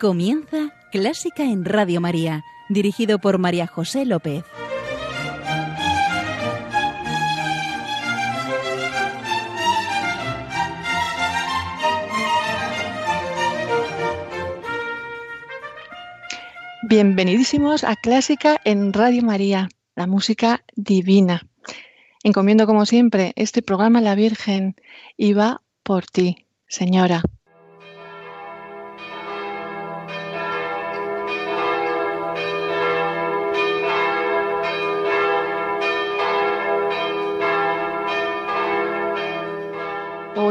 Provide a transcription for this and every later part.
Comienza Clásica en Radio María, dirigido por María José López. Bienvenidísimos a Clásica en Radio María, la música divina. Encomiendo como siempre este programa a la Virgen y va por ti, Señora.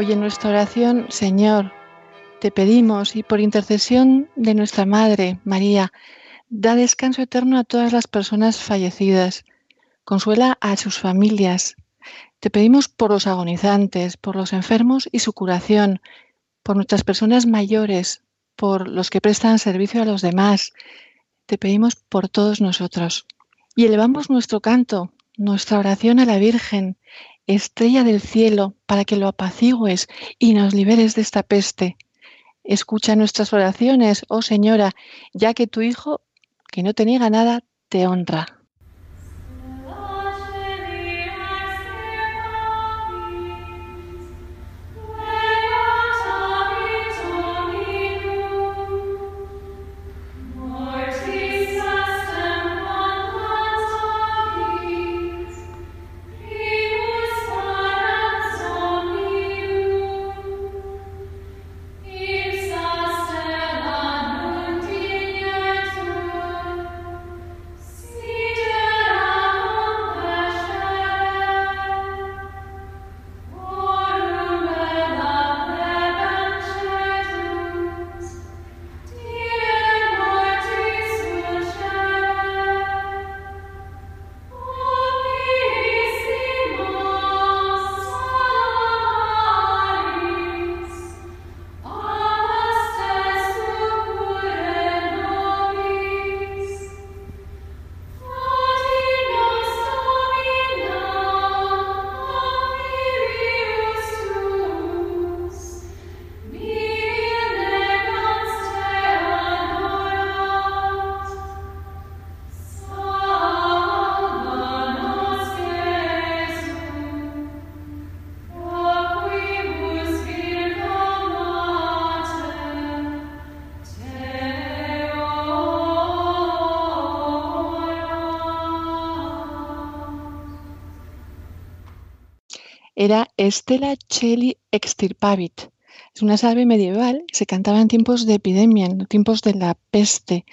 Hoy en nuestra oración, Señor, te pedimos y por intercesión de nuestra Madre, María, da descanso eterno a todas las personas fallecidas, consuela a sus familias. Te pedimos por los agonizantes, por los enfermos y su curación, por nuestras personas mayores, por los que prestan servicio a los demás. Te pedimos por todos nosotros. Y elevamos nuestro canto, nuestra oración a la Virgen, estrella del cielo, para que lo apacigues y nos liberes de esta peste. Escucha nuestras oraciones, oh Señora, ya que tu Hijo, que no te niega nada, te honra. Era Stella Cheli extirpavit. Es una salve medieval se cantaba en tiempos de epidemia, en tiempos de la peste.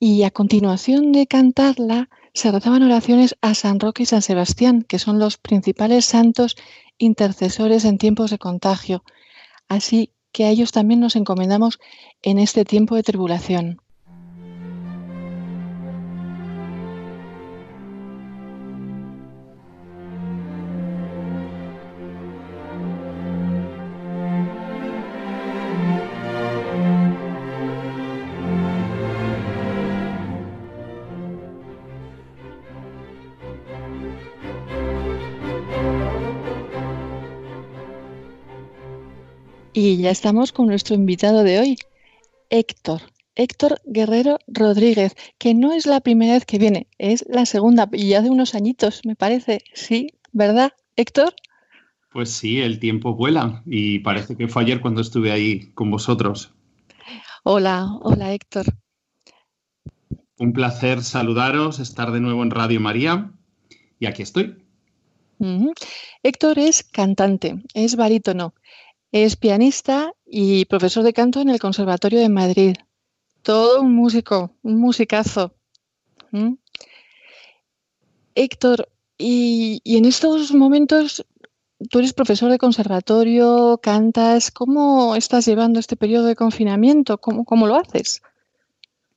Y a continuación de cantarla, se rezaban oraciones a San Roque y San Sebastián, que son los principales santos intercesores en tiempos de contagio. Así que a ellos también nos encomendamos en este tiempo de tribulación. Ya estamos con nuestro invitado de hoy, Héctor. Héctor Guerrero Rodríguez, que no es la primera vez que viene, es la segunda y hace unos añitos, me parece. Sí, ¿verdad, Héctor? Pues sí, el tiempo vuela y parece que fue ayer cuando estuve ahí con vosotros. Hola, hola Héctor. Un placer saludaros, estar de nuevo en Radio María y aquí estoy. Héctor es cantante, es barítono, es pianista y profesor de canto en el Conservatorio de Madrid. Todo un músico, un musicazo. Héctor, y, en estos momentos tú eres profesor de conservatorio, cantas, ¿cómo estás llevando este periodo de confinamiento? ¿Cómo, cómo lo haces?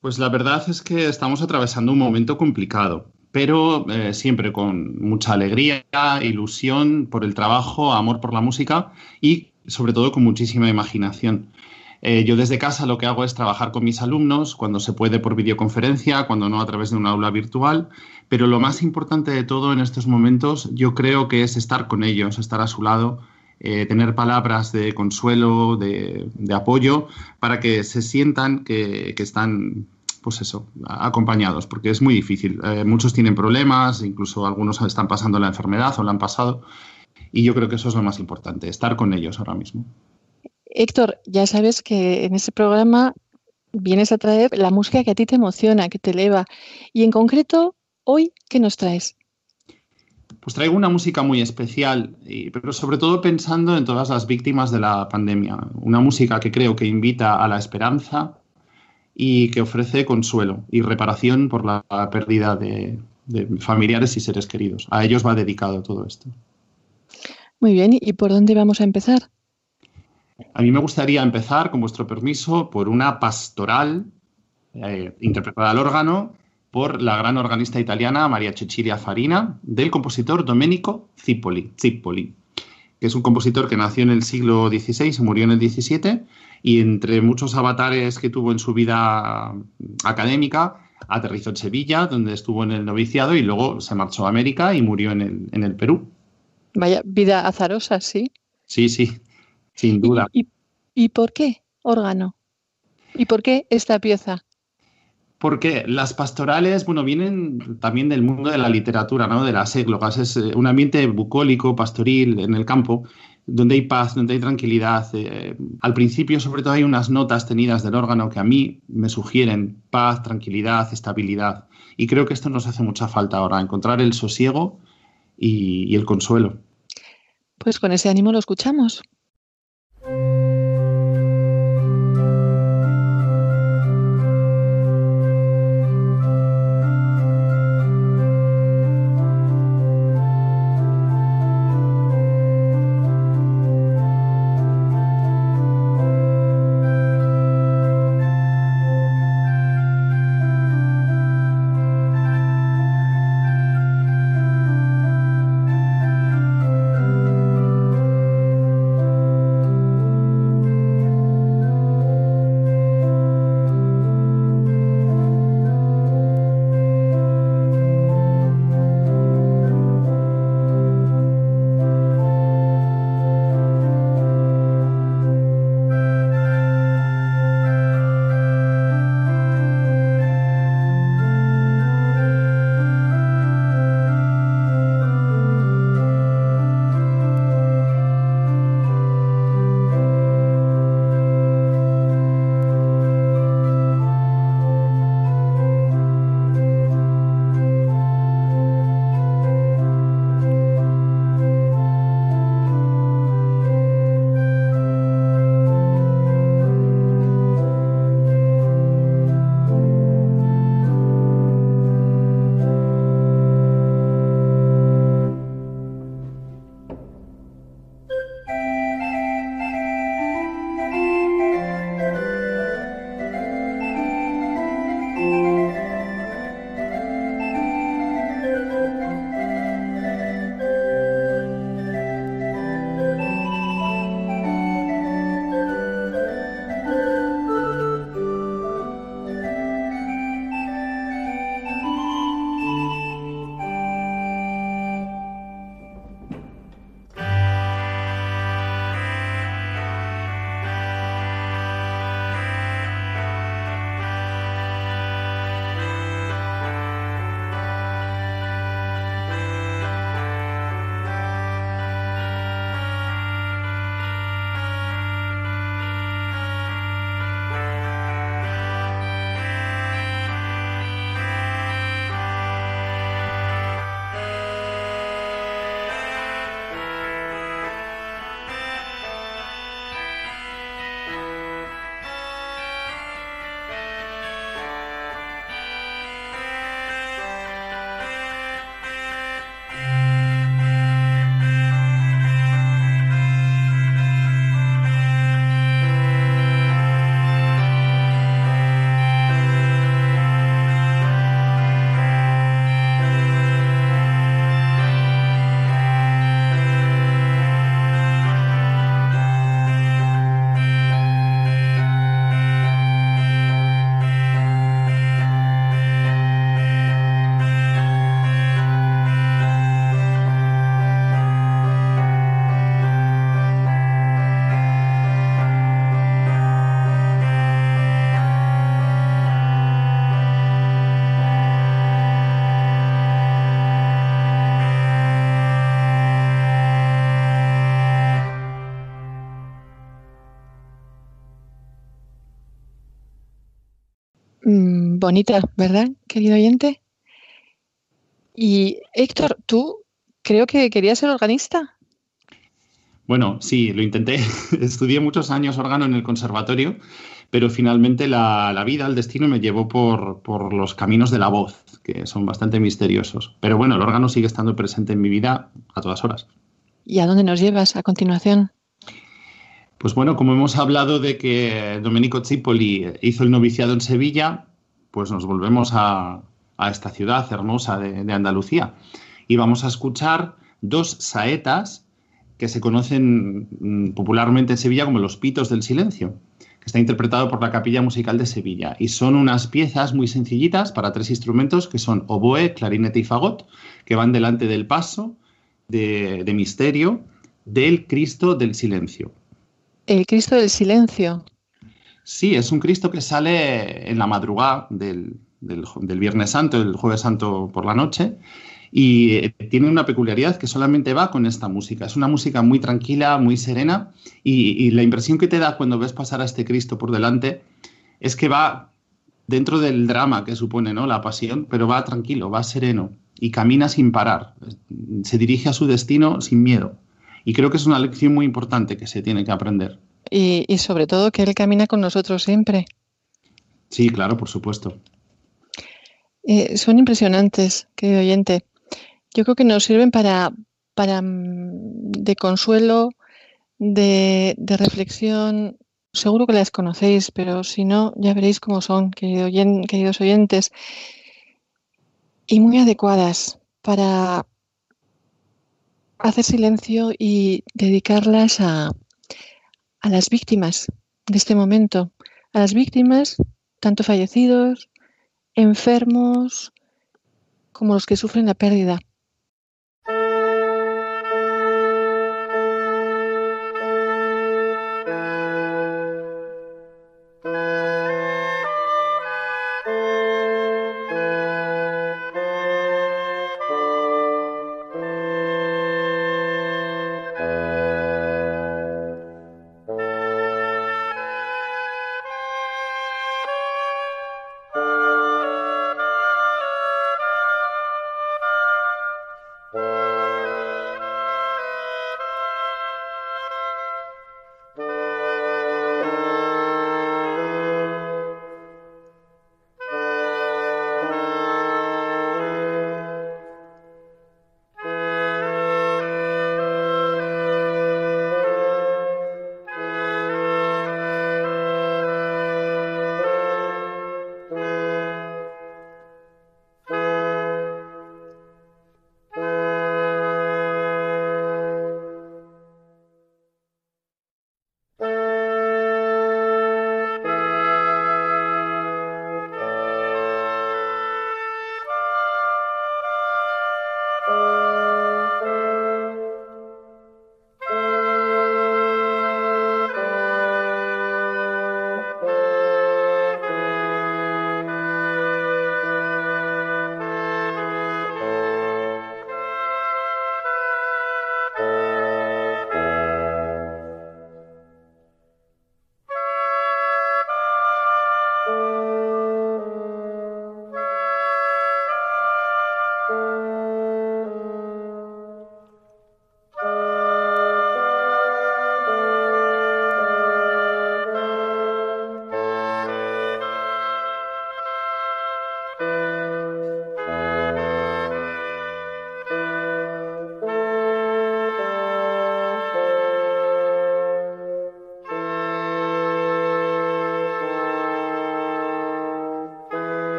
Pues la verdad es que estamos atravesando un momento complicado, pero eh, siempre con mucha alegría, ilusión por el trabajo, amor por la música y sobre todo con muchísima imaginación. Eh, yo desde casa lo que hago es trabajar con mis alumnos, cuando se puede por videoconferencia, cuando no a través de un aula virtual, pero lo más importante de todo en estos momentos yo creo que es estar con ellos, estar a su lado, eh, tener palabras de consuelo, de, apoyo, para que se sientan que, están, pues eso, acompañados, porque es muy difícil. Eh, muchos tienen problemas, incluso algunos están pasando la enfermedad o la han pasado, y yo creo que eso es lo más importante, estar con ellos ahora mismo. Héctor, ya sabes que en ese programa vienes a traer la música que a ti te emociona, que te eleva, y en concreto, hoy, ¿qué nos traes? Pues traigo una música muy especial, pero sobre todo pensando en todas las víctimas de la pandemia. Una música que creo que invita a la esperanza y que ofrece consuelo y reparación por la pérdida de, familiares y seres queridos. A ellos va dedicado todo esto. Muy bien, ¿y por dónde vamos a empezar? A mí me gustaría empezar, con vuestro permiso, por una pastoral eh, interpretada al órgano por la gran organista italiana María Cecilia Farina, del compositor Domenico Zippoli, que es un compositor que nació en el siglo XVI y murió en el XVII, y entre muchos avatares que tuvo en su vida académica, aterrizó en Sevilla, donde estuvo en el noviciado, y luego se marchó a América y murió en el, en el Perú. Vaya vida azarosa, sí. Sí, sí, sin duda. y por qué órgano? ¿Y por qué esta pieza? Porque las pastorales, bueno, vienen también del mundo de la literatura, ¿no? De las églogas. Es eh, un ambiente bucólico, pastoril, en el campo, donde hay paz, donde hay tranquilidad. Eh, al principio, sobre todo, hay unas notas tenidas del órgano que a mí me sugieren paz, tranquilidad, estabilidad. Y creo que esto nos hace mucha falta ahora, encontrar el sosiego y, el consuelo. Pues con ese ánimo lo escuchamos. Mm, bonita, ¿verdad, querido oyente? Y Héctor, tú creo que querías ser organista. Bueno, sí, lo intenté. Estudié muchos años órgano en el conservatorio, pero finalmente la, vida, el destino me llevó por, por, los caminos de la voz, que son bastante misteriosos. Pero bueno, el órgano sigue estando presente en mi vida a todas horas. ¿Y a dónde nos llevas a continuación? Pues bueno, como hemos hablado de que Domenico Cipoli hizo el noviciado en Sevilla, pues nos volvemos a, esta ciudad hermosa de, Andalucía. Y vamos a escuchar dos saetas que se conocen mm, popularmente en Sevilla como los pitos del silencio, que está interpretado por la Capilla Musical de Sevilla. Y son unas piezas muy sencillitas para tres instrumentos que son oboe, clarinete y fagot, que van delante del paso de misterio del Cristo del silencio. El Cristo del silencio. Sí, es un Cristo que sale en la madrugada del, Viernes Santo, el Jueves Santo por la noche, y eh, tiene una peculiaridad que solamente va con esta música. Es una música muy tranquila, muy serena, y, la impresión que te da cuando ves pasar a este Cristo por delante es que va dentro del drama que supone ¿no? la pasión, pero va tranquilo, va sereno y camina sin parar. Se dirige a su destino sin miedo. Y creo que es una lección muy importante que se tiene que aprender. Y, sobre todo que Él camina con nosotros siempre. Sí, claro, por supuesto. Eh, son impresionantes, querido oyente. Yo creo que nos sirven para, para mm, de consuelo, de, reflexión. Seguro que las conocéis, pero si no, ya veréis cómo son, queridos oyentes. Y muy adecuadas para, hacer silencio y dedicarlas a, a las víctimas de este momento, a las víctimas, tanto fallecidos, enfermos, como los que sufren la pérdida.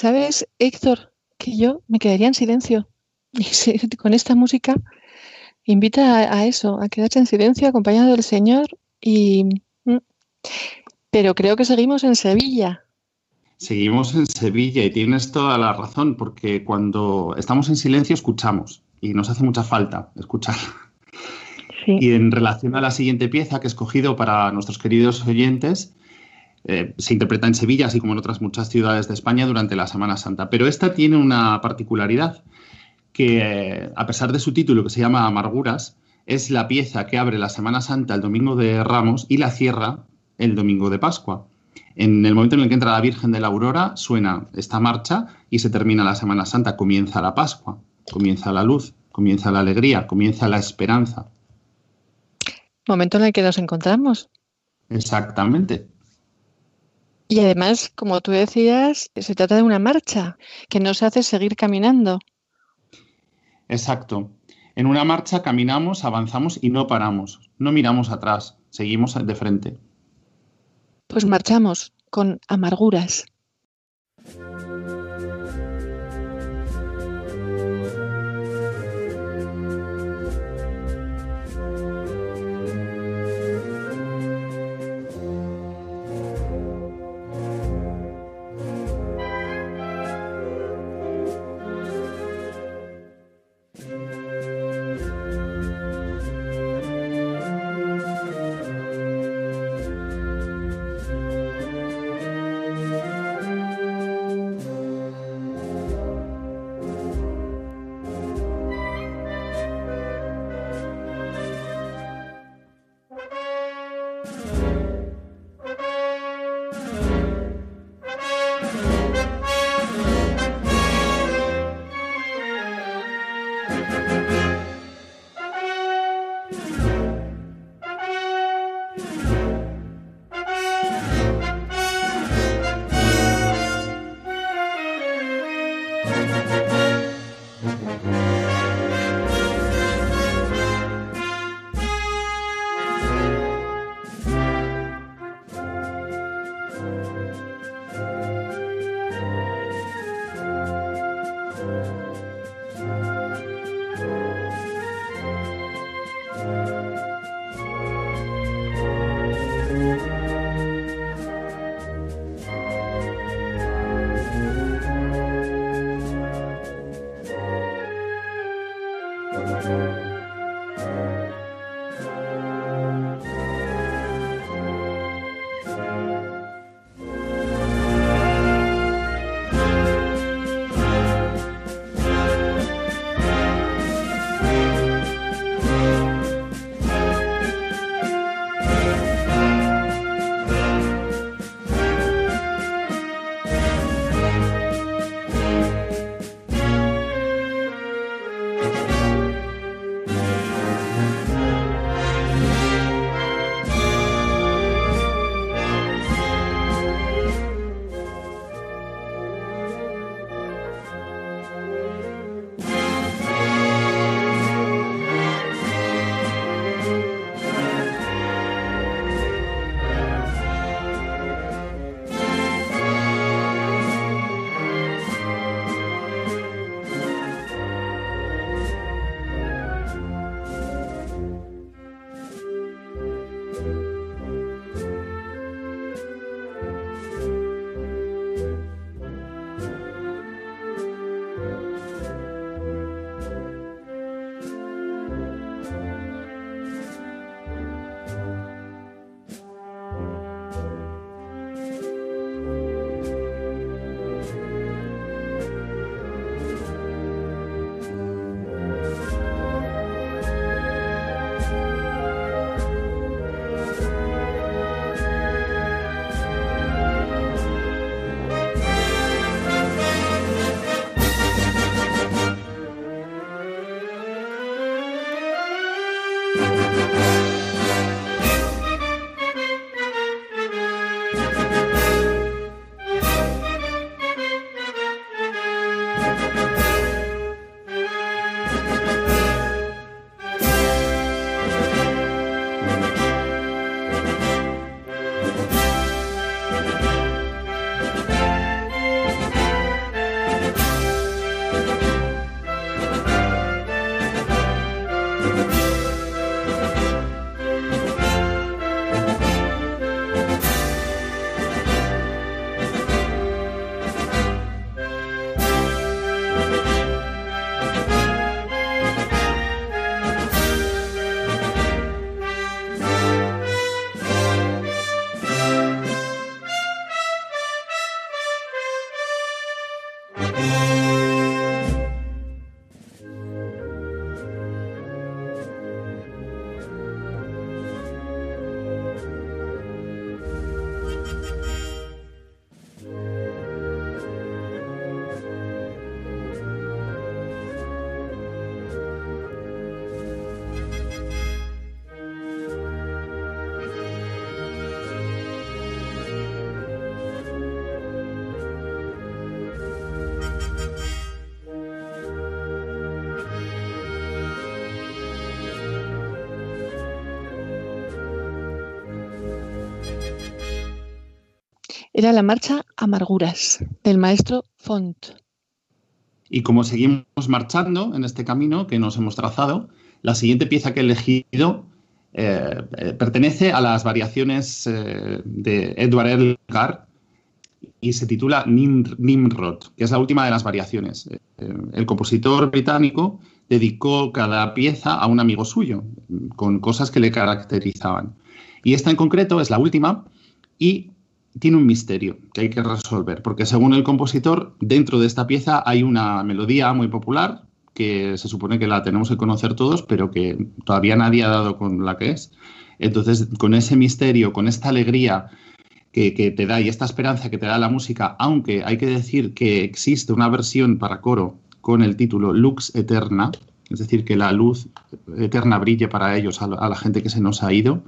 ¿Sabes, Héctor, que yo me quedaría en silencio? Y con esta música invita a, eso, a quedarse en silencio acompañado del Señor y... Mm, pero creo que seguimos en Sevilla. Seguimos en Sevilla y tienes toda la razón, porque cuando estamos en silencio escuchamos y nos hace mucha falta escuchar. Y en relación a la siguiente pieza que he escogido para nuestros queridos oyentes, eh, se interpreta en Sevilla, así como en otras muchas ciudades de España durante la Semana Santa. Pero esta tiene una particularidad, que a pesar de su título, que se llama Amarguras, es la pieza que abre la Semana Santa el domingo de Ramos y la cierra el domingo de Pascua. En el momento en el que entra la Virgen de la Aurora, suena esta marcha y se termina la Semana Santa, comienza la Pascua, comienza la luz, comienza la alegría, comienza la esperanza. Momento en el que nos encontramos. Exactamente. Y además, como tú decías, se trata de una marcha que nos hace seguir caminando. Exacto. En una marcha caminamos, avanzamos y no paramos. No miramos atrás, seguimos de frente. Pues marchamos con amarguras. Era la marcha Amarguras del maestro Font. Y como seguimos marchando en este camino que nos hemos trazado, la siguiente pieza que he elegido eh, eh, pertenece a las variaciones eh, de Edward Elgar y se titula Nimrod, que es la última de las variaciones. el compositor británico dedicó cada pieza a un amigo suyo, con cosas que le caracterizaban. Y esta en concreto es la última y tiene un misterio que hay que resolver, porque según el compositor, dentro de esta pieza hay una melodía muy popular que se supone que la tenemos que conocer todos, pero que todavía nadie ha dado con la que es. Entonces, con ese misterio, con esta alegría que, te da y esta esperanza que te da la música, aunque hay que decir que existe una versión para coro con el título Lux Eterna, es decir, que la luz eterna brille para ellos, a la gente que se nos ha ido,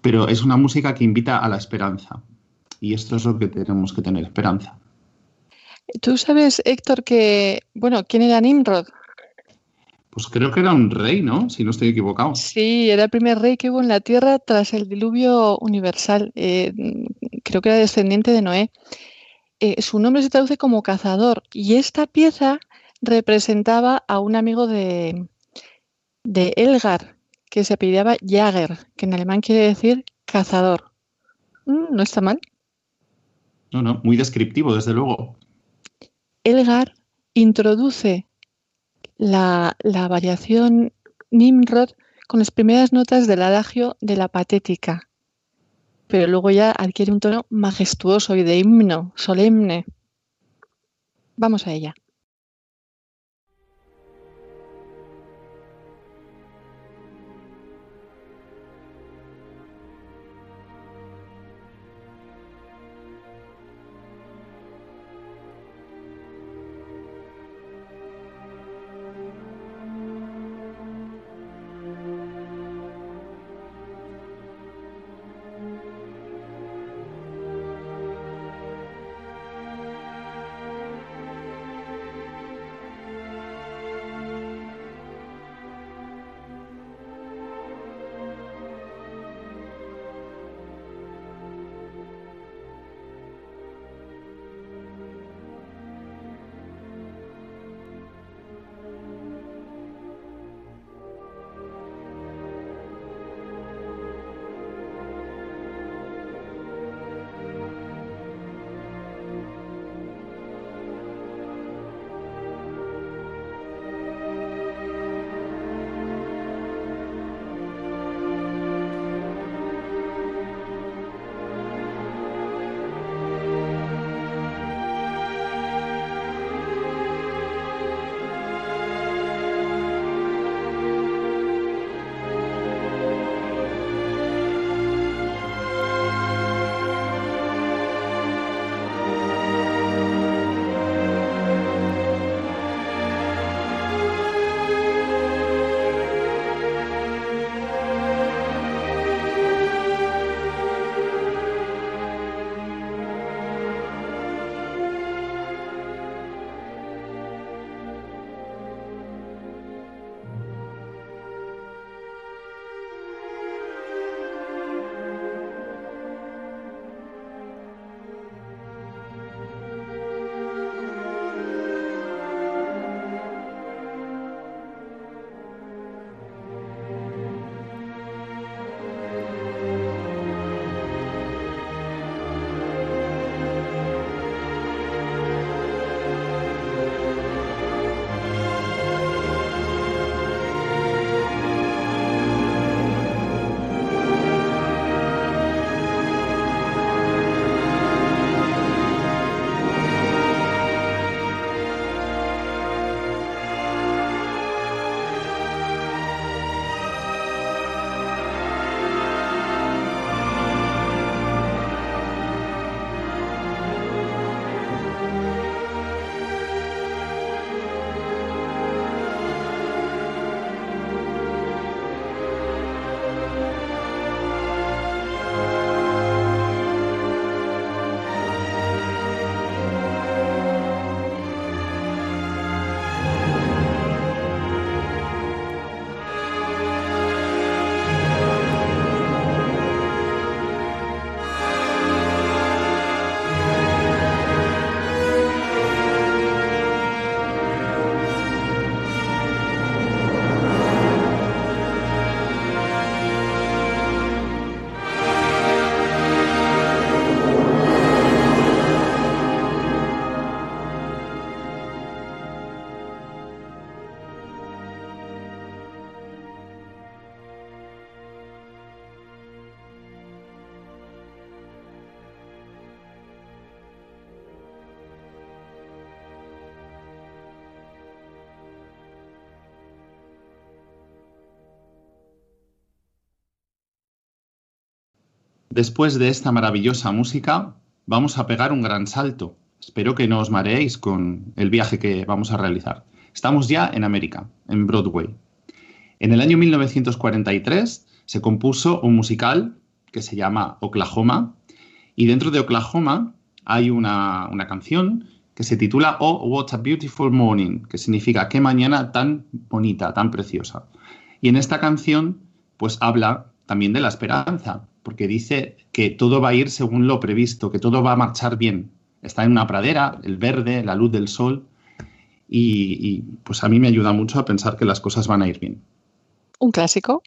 pero es una música que invita a la esperanza. Y esto es lo que tenemos que tener, esperanza. Tú sabes, Héctor, que, bueno, ¿quién era Nimrod? Pues creo que era un rey, ¿no? Si no estoy equivocado. Sí, era el primer rey que hubo en la tierra tras el diluvio universal. Eh, creo que era descendiente de Noé. Eh, su nombre se traduce como cazador y esta pieza representaba a un amigo de, de Elgar que se apellidaba Jager, que en alemán quiere decir cazador. Mm, no está mal. No, no, muy descriptivo, desde luego. Elgar introduce la, variación Nimrod con las primeras notas del adagio de la patética, pero luego ya adquiere un tono majestuoso y de himno, solemne. Vamos a ella. Después de esta maravillosa música, vamos a pegar un gran salto. Espero que no os mareéis con el viaje que vamos a realizar. Estamos ya en América, en Broadway. En el año 1943 se compuso un musical que se llama Oklahoma y dentro de Oklahoma hay una, una canción que se titula Oh, What a Beautiful Morning, que significa qué mañana tan bonita, tan preciosa. Y en esta canción, pues habla también de la esperanza, porque dice que todo va a ir según lo previsto, que todo va a marchar bien. Está en una pradera, el verde, la luz del sol, y, y pues a mí me ayuda mucho a pensar que las cosas van a ir bien. Un clásico.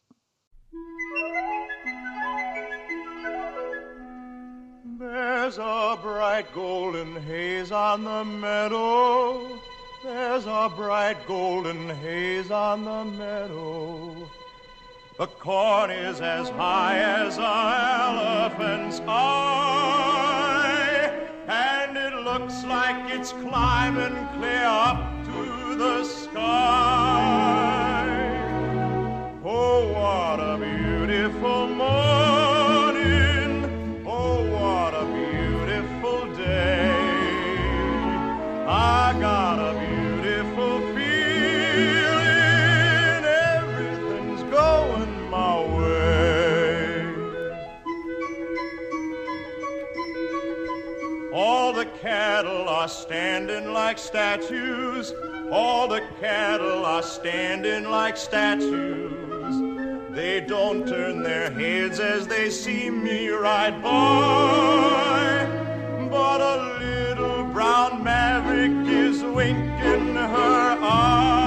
There's a bright golden haze on the meadow. There's a bright golden haze on the meadow. The corn is as high as an elephant's eye, and it looks like it's climbing clear up to the sky. Are standing like statues. All the cattle are standing like statues. They don't turn their heads as they see me ride by. But a little brown maverick is winking her eye.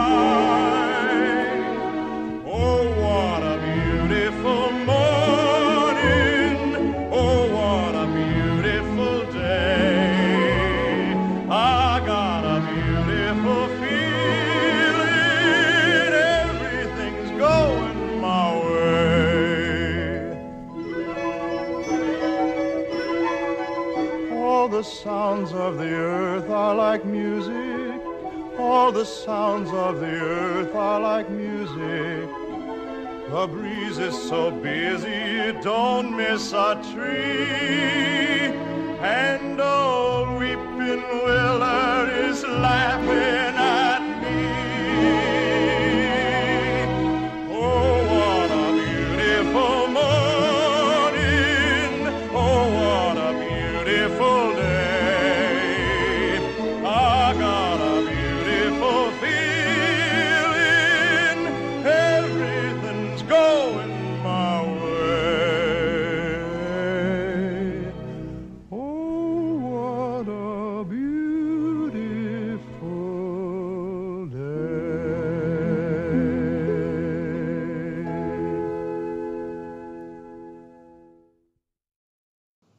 Sounds of the earth are like music. All the sounds of the earth are like music. The breeze is so busy it don't miss a tree. And old weeping willow is laughing at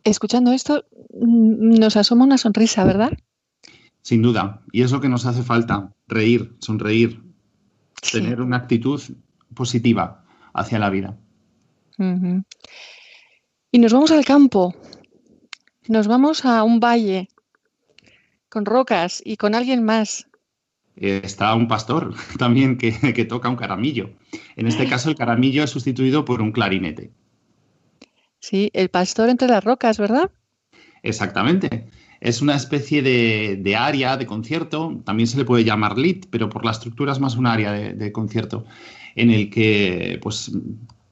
Escuchando esto, mm, nos asoma una sonrisa, ¿verdad? Sin duda. Y es lo que nos hace falta, reír, sonreír, Sí. tener una actitud positiva hacia la vida. Y nos vamos al campo. Nos vamos a un valle con rocas y con alguien más. Está un pastor también que, que toca un caramillo. En este caso, el caramillo es sustituido por un clarinete. Sí, el pastor entre las rocas, ¿verdad? Exactamente. Es una especie de, de área de concierto, también se le puede llamar lit, pero por la estructura es más un área de, de concierto, en el que pues,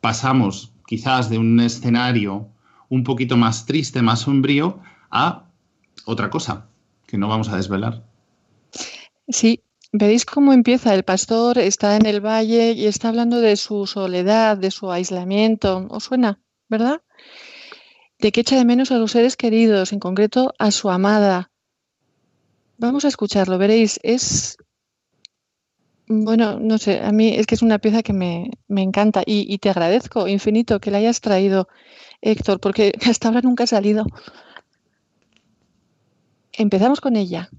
pasamos quizás de un escenario un poquito más triste, más sombrío, a otra cosa que no vamos a desvelar. Sí, ¿veis cómo empieza? El pastor está en el valle y está hablando de su soledad, de su aislamiento. ¿Os suena? ¿Verdad? De que echa de menos a los seres queridos, en concreto a su amada. Vamos a escucharlo, veréis. Es, bueno, no sé, a mí es que es una pieza que me, me encanta y, y te agradezco infinito que la hayas traído, Héctor, porque hasta ahora nunca ha salido. Empezamos con ella.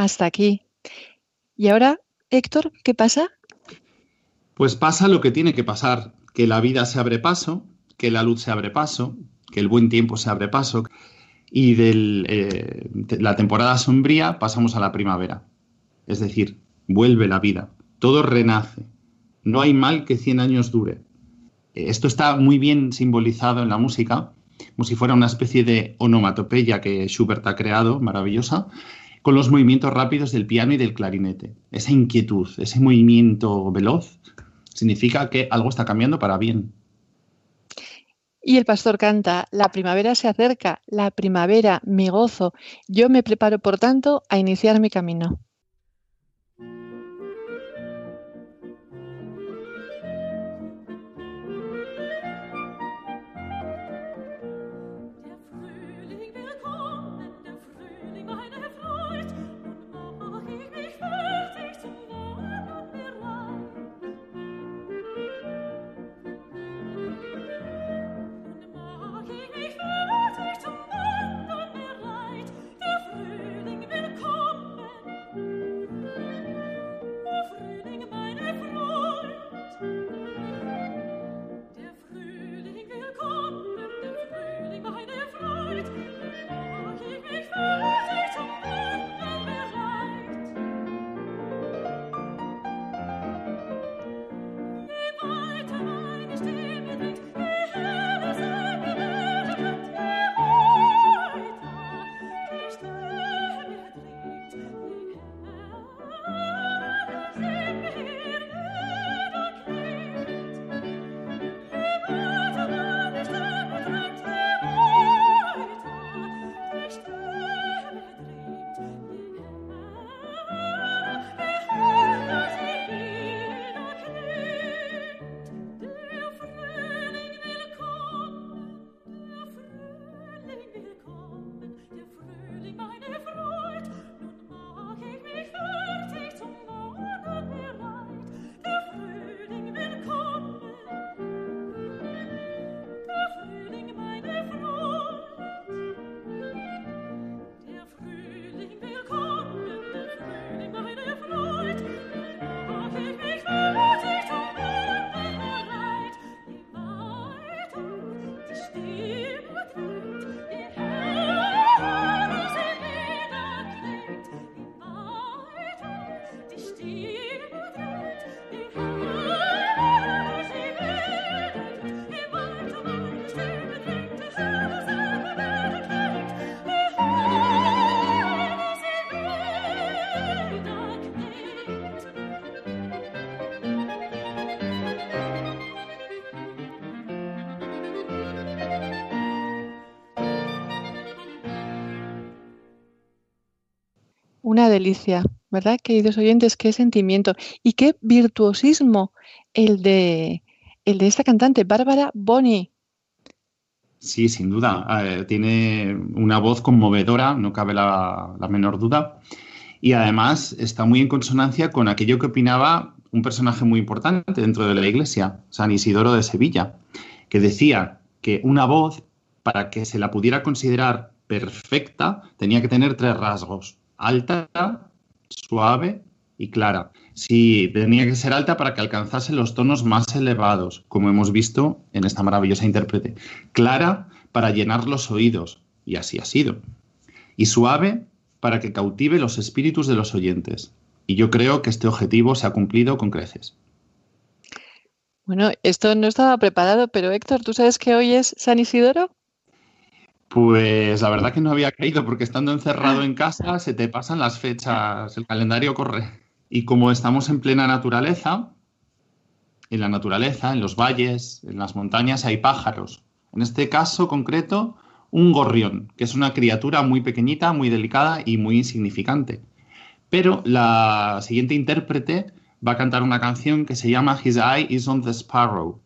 Hasta aquí. ¿Y ahora, Héctor, qué pasa? Pues pasa lo que tiene que pasar, que la vida se abre paso, que la luz se abre paso, que el buen tiempo se abre paso y de eh, la temporada sombría pasamos a la primavera. Es decir, vuelve la vida, todo renace. No hay mal que 100 años dure. Esto está muy bien simbolizado en la música, como si fuera una especie de onomatopeya que Schubert ha creado, maravillosa, con los movimientos rápidos del piano y del clarinete. Esa inquietud, ese movimiento veloz, significa que algo está cambiando para bien. Y el pastor canta, la primavera se acerca, la primavera, mi gozo. Yo me preparo, por tanto, a iniciar mi camino. Una delicia, ¿verdad, queridos oyentes? Qué sentimiento y qué virtuosismo el de, el de esta cantante, Bárbara Boni. Sí, sin duda. Tiene una voz conmovedora, no cabe la menor duda. Y además está muy en consonancia con aquello que opinaba un personaje muy importante dentro de la iglesia, San Isidoro de Sevilla, que decía que una voz, para que se la pudiera considerar perfecta, tenía que tener tres rasgos, alta, suave y clara. Sí, tenía que ser alta para que alcanzase los tonos más elevados, como hemos visto en esta maravillosa intérprete. Clara para llenar los oídos, y así ha sido. Y suave para que cautive los espíritus de los oyentes. Y yo creo que este objetivo se ha cumplido con creces. Bueno, esto no estaba preparado, pero Héctor, ¿tú sabes que hoy es San Isidoro? Pues la verdad que no había caído, porque estando encerrado en casa se te pasan las fechas, el calendario corre. Y como estamos en plena naturaleza, en la naturaleza, en los valles, en las montañas hay pájaros. En este caso concreto, un gorrión, que es una criatura muy pequeñita, muy delicada y muy insignificante. Pero la siguiente intérprete va a cantar una canción que se llama His Eye is on the Sparrow,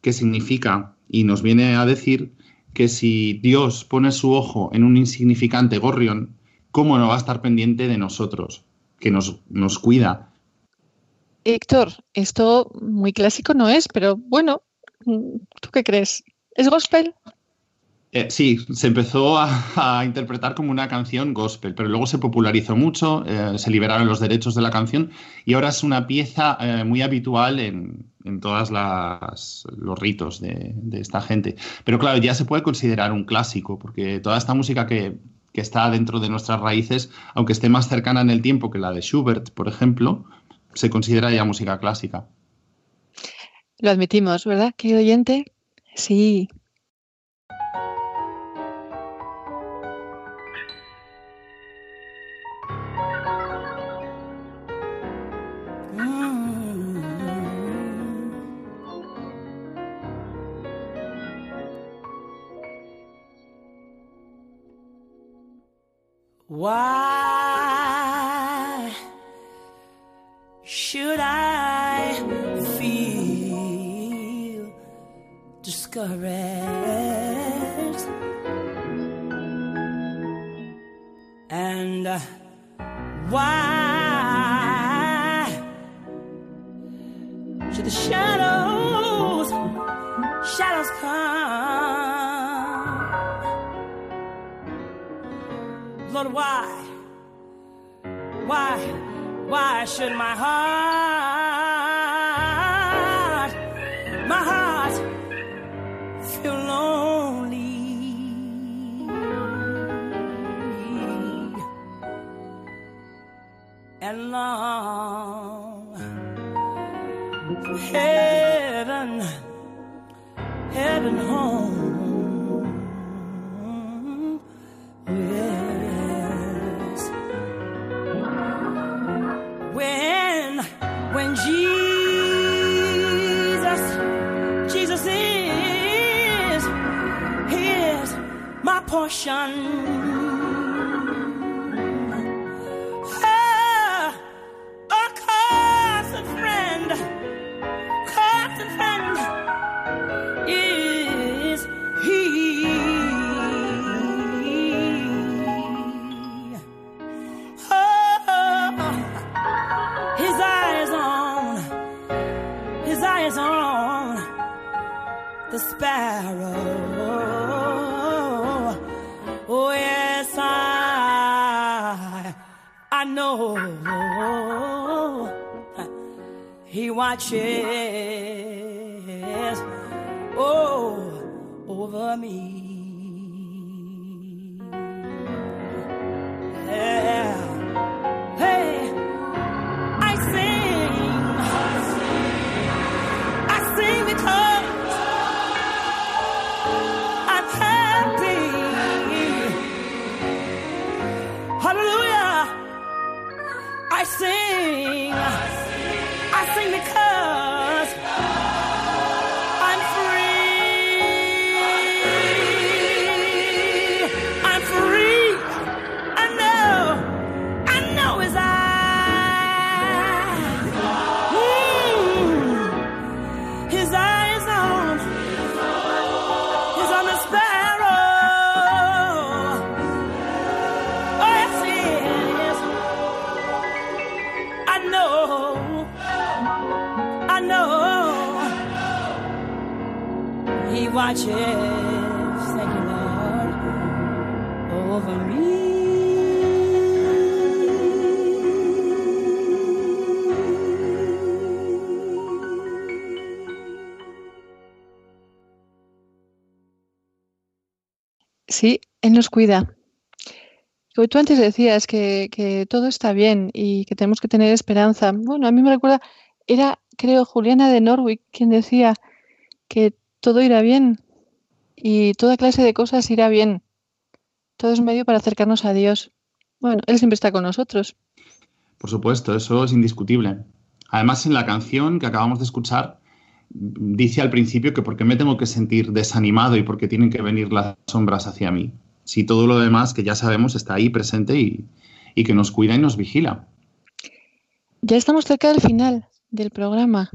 que significa y nos viene a decir que si Dios pone su ojo en un insignificante gorrión, ¿cómo no va a estar pendiente de nosotros? Que nos, nos cuida. Héctor, esto muy clásico no es, pero bueno, ¿tú qué crees? ¿Es gospel? Eh, sí, se empezó a, interpretar como una canción gospel, pero luego se popularizó mucho, eh, se liberaron los derechos de la canción y ahora es una pieza eh, muy habitual en, todos los ritos de, esta gente. Pero claro, ya se puede considerar un clásico, porque toda esta música que, que está dentro de nuestras raíces, aunque esté más cercana en el tiempo que la de Schubert, por ejemplo, se considera ya música clásica. Lo admitimos, ¿verdad, querido oyente? Sí, Why should I feel discouraged? And uh, why should the shadows, Why? Why? Why should my heart, my heart feel lonely? And long heaven, heaven home. ocean. 却 nos cuida. Tú antes decías que, que todo está bien y que tenemos que tener esperanza. Bueno, a mí me recuerda, era, creo, Juliana de Norwich quien decía que todo irá bien y toda clase de cosas irá bien. Todo es medio para acercarnos a Dios. Bueno, Él siempre está con nosotros. Por supuesto, eso es indiscutible. Además, en la canción que acabamos de escuchar, dice al principio que porque me tengo que sentir desanimado y porque tienen que venir las sombras hacia mí. Si todo lo demás que ya sabemos está ahí presente y, y que nos cuida y nos vigila. Ya estamos cerca del final del programa.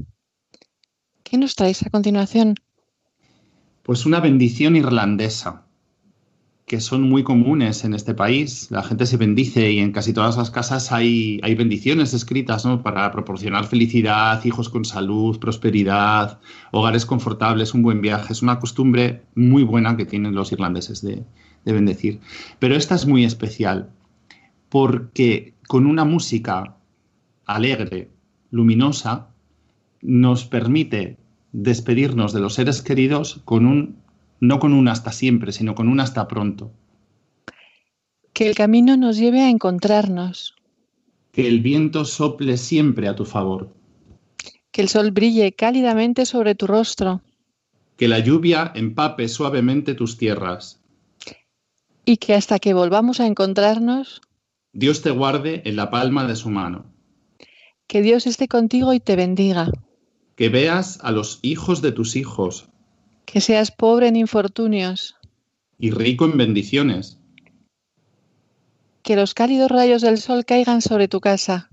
¿Qué nos traes a continuación? Pues una bendición irlandesa, que son muy comunes en este país. La gente se bendice y en casi todas las casas hay, hay bendiciones escritas ¿no? para proporcionar felicidad, hijos con salud, prosperidad, hogares confortables, un buen viaje. Es una costumbre muy buena que tienen los irlandeses de, de bendecir. Pero esta es muy especial porque con una música alegre, luminosa, nos permite despedirnos de los seres queridos con un no con un hasta siempre, sino con un hasta pronto. Que el camino nos lleve a encontrarnos. Que el viento sople siempre a tu favor. Que el sol brille cálidamente sobre tu rostro. Que la lluvia empape suavemente tus tierras. Y que hasta que volvamos a encontrarnos, Dios te guarde en la palma de su mano. que Dios esté contigo y te bendiga. Que veas a los hijos de tus hijos Que seas pobre en infortunios. y rico en bendiciones. Que los cálidos rayos del sol caigan sobre tu casa.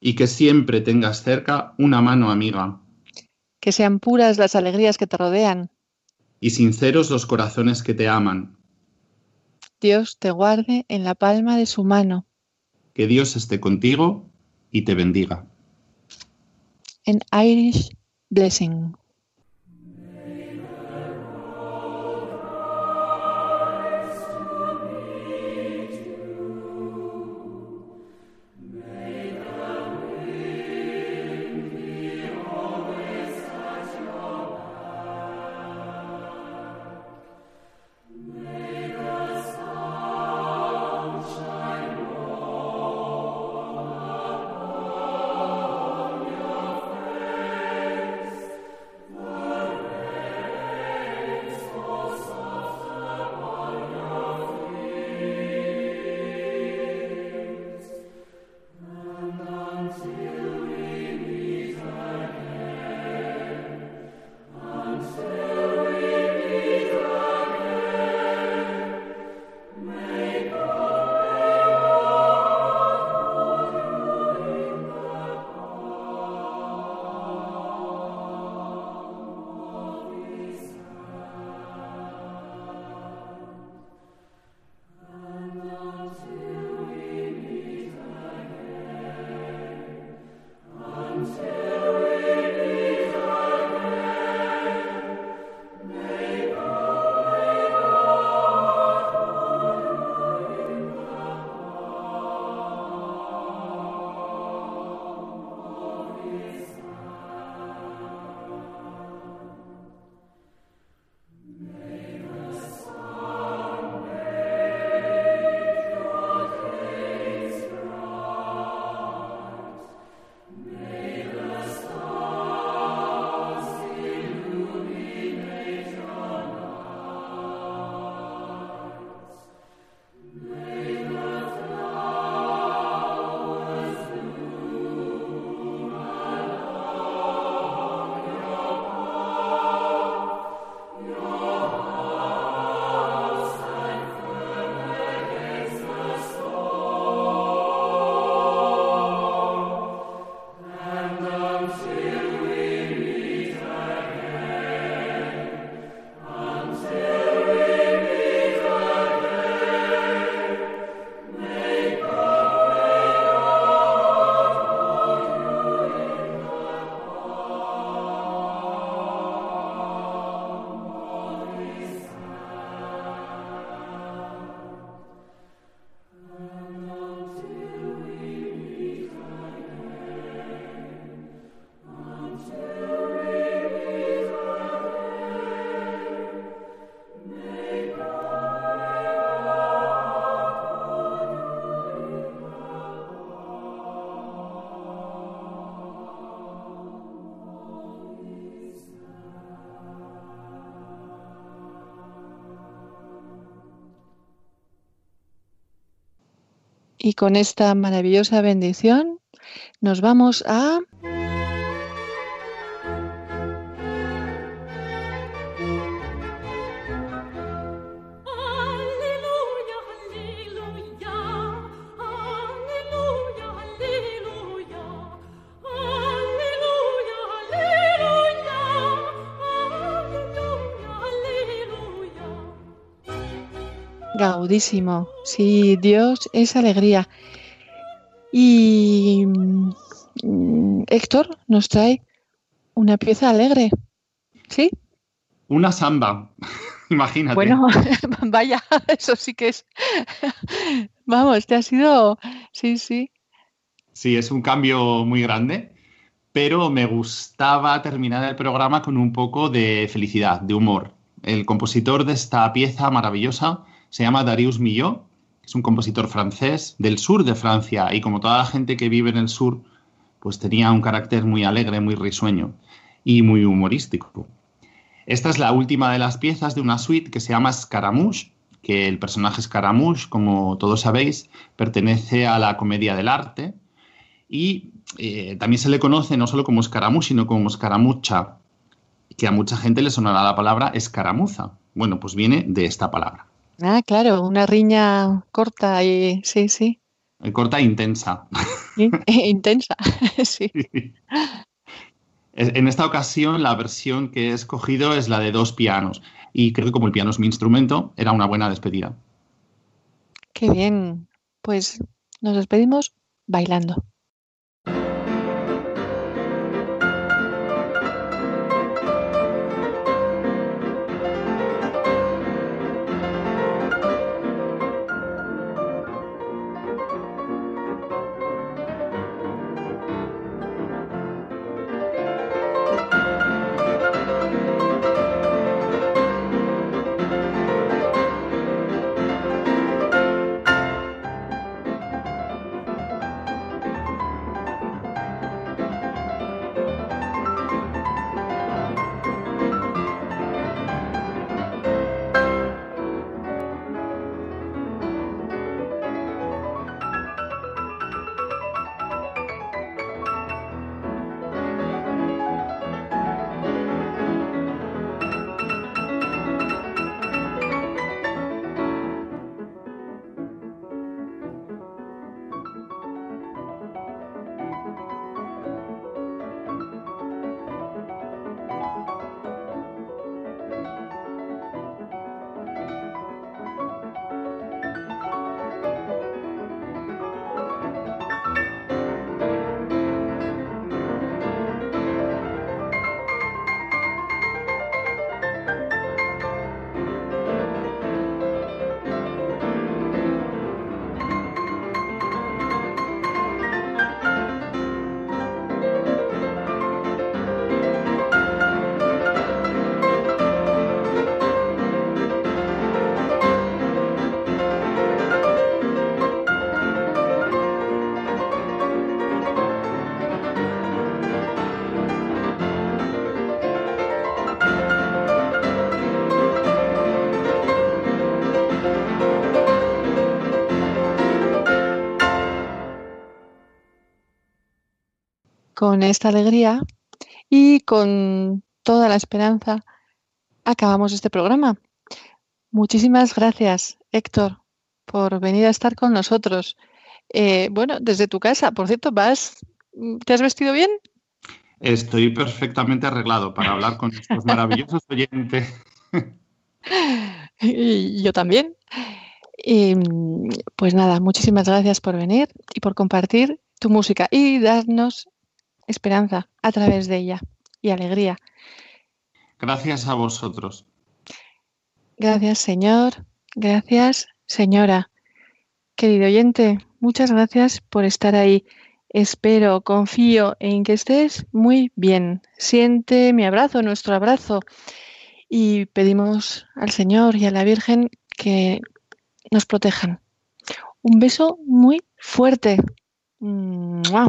Y que siempre tengas cerca una mano amiga. Que sean puras las alegrías que te rodean. Y sinceros los corazones que te aman. Dios te guarde en la palma de su mano. Que Dios esté contigo y te bendiga. En Irish Blessing. Y con esta maravillosa bendición nos vamos a... Sí, Dios es alegría. Y mm, Héctor nos trae una pieza alegre. ¿Sí? Una samba, imagínate. Bueno, vaya, eso sí que es. Vamos, te ha sido. Sí, sí. Sí, es un cambio muy grande, pero me gustaba terminar el programa con un poco de felicidad, de humor. El compositor de esta pieza maravillosa se llama Darius Milhaud, es un compositor francés del sur de Francia y como toda la gente que vive en el sur, pues tenía un carácter muy alegre, muy risueño y muy humorístico. Esta es la última de las piezas de una suite que se llama Scaramouche, que el personaje Scaramouche, como todos sabéis, pertenece a la comedia del arte y eh, también se le conoce no solo como Scaramouche, sino como Scaramucha, que a mucha gente le sonará la palabra escaramuza. Bueno, pues viene de esta palabra. Ah, claro, una riña corta y. Sí, sí. Eh, Corta e intensa. sí, Intensa. Sí. En esta ocasión, la versión que he escogido es la de dos pianos. Y creo que como el piano es mi instrumento, era una buena despedida. Qué bien. Pues nos despedimos bailando. Con esta alegría y con toda la esperanza acabamos este programa. Muchísimas gracias, Héctor, por venir a estar con nosotros. Eh, bueno, desde tu casa, por cierto, vas, ¿te has vestido bien? Estoy perfectamente arreglado para hablar con estos maravillosos oyentes. Y yo también. Y, pues nada, muchísimas gracias por venir y por compartir tu música y darnos esperanza a través de ella y alegría. Gracias a vosotros. Gracias, Señor. Gracias, señora. Querido oyente, muchas gracias por estar ahí. Espero, confío en que estés muy bien. Siente mi abrazo, nuestro abrazo. Y pedimos al Señor y a la Virgen que nos protejan. Un beso muy fuerte. ¡Mua!